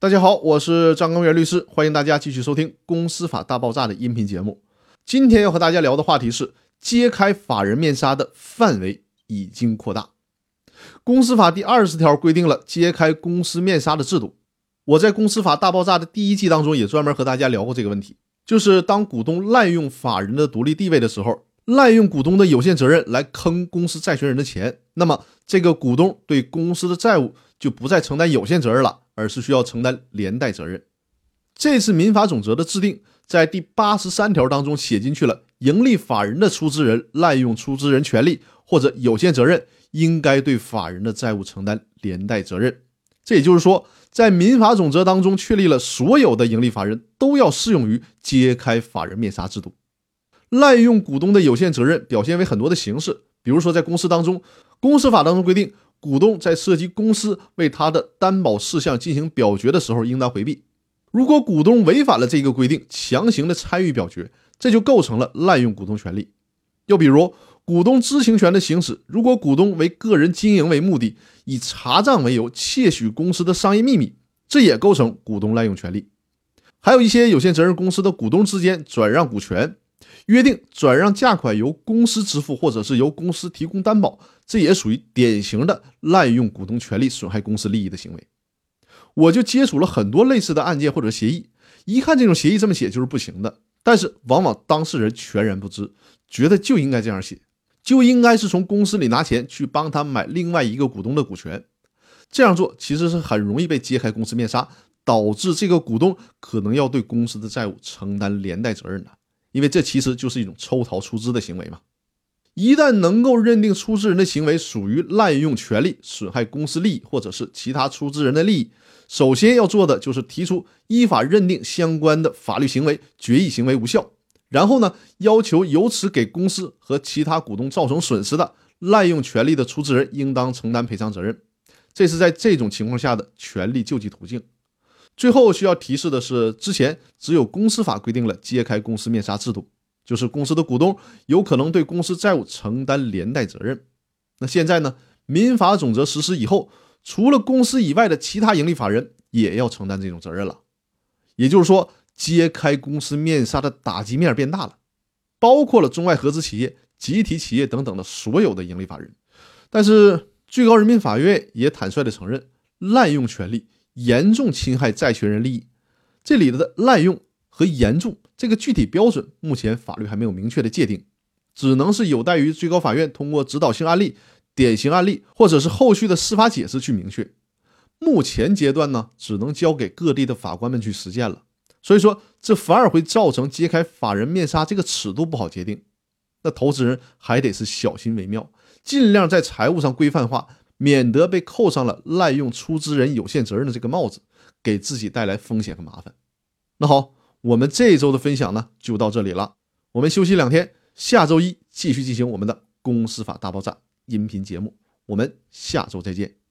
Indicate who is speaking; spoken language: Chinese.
Speaker 1: 大家好，我是张根元律师，欢迎大家继续收听《公司法大爆炸》的音频节目。今天要和大家聊的话题是揭开法人面纱的范围已经扩大。公司法第二十条规定了揭开公司面纱的制度。我在《公司法大爆炸》的第一季当中也专门和大家聊过这个问题，就是当股东滥用法人的独立地位的时候，滥用股东的有限责任来坑公司债权人的钱，那么这个股东对公司的债务就不再承担有限责任了。而是需要承担连带责任。这次民法总则的制定，在第八十三条当中写进去了，盈利法人的出资人滥用出资人权利或者有限责任，应该对法人的债务承担连带责任。这也就是说，在民法总则当中确立了所有的盈利法人都要适用于揭开法人面纱制度。滥用股东的有限责任表现为很多的形式，比如说在公司当中，公司法当中规定。股东在涉及公司为他的担保事项进行表决的时候，应当回避。如果股东违反了这个规定，强行的参与表决，这就构成了滥用股东权利。又比如，股东知情权的行使，如果股东为个人经营为目的，以查账为由窃取公司的商业秘密，这也构成股东滥用权利。还有一些有限责任公司的股东之间转让股权。约定转让价款由公司支付，或者是由公司提供担保，这也属于典型的滥用股东权利、损害公司利益的行为。我就接触了很多类似的案件或者协议，一看这种协议这么写就是不行的，但是往往当事人全然不知，觉得就应该这样写，就应该是从公司里拿钱去帮他买另外一个股东的股权。这样做其实是很容易被揭开公司面纱，导致这个股东可能要对公司的债务承担连带责任的。因为这其实就是一种抽逃出资的行为嘛。一旦能够认定出资人的行为属于滥用权利、损害公司利益，或者是其他出资人的利益，首先要做的就是提出依法认定相关的法律行为、决议行为无效，然后呢，要求由此给公司和其他股东造成损失的滥用权利的出资人应当承担赔偿责任。这是在这种情况下的权利救济途径。最后需要提示的是，之前只有公司法规定了揭开公司面纱制度，就是公司的股东有可能对公司债务承担连带责任。那现在呢？民法总则实施以后，除了公司以外的其他盈利法人也要承担这种责任了。也就是说，揭开公司面纱的打击面变大了，包括了中外合资企业、集体企业等等的所有的盈利法人。但是，最高人民法院也坦率地承认，滥用权力。严重侵害债权人利益，这里的滥用和严重这个具体标准，目前法律还没有明确的界定，只能是有待于最高法院通过指导性案例、典型案例，或者是后续的司法解释去明确。目前阶段呢，只能交给各地的法官们去实践了。所以说，这反而会造成揭开法人面纱这个尺度不好界定，那投资人还得是小心为妙，尽量在财务上规范化。免得被扣上了滥用出资人有限责任的这个帽子，给自己带来风险和麻烦。那好，我们这一周的分享呢就到这里了。我们休息两天，下周一继续进行我们的公司法大爆炸音频节目。我们下周再见。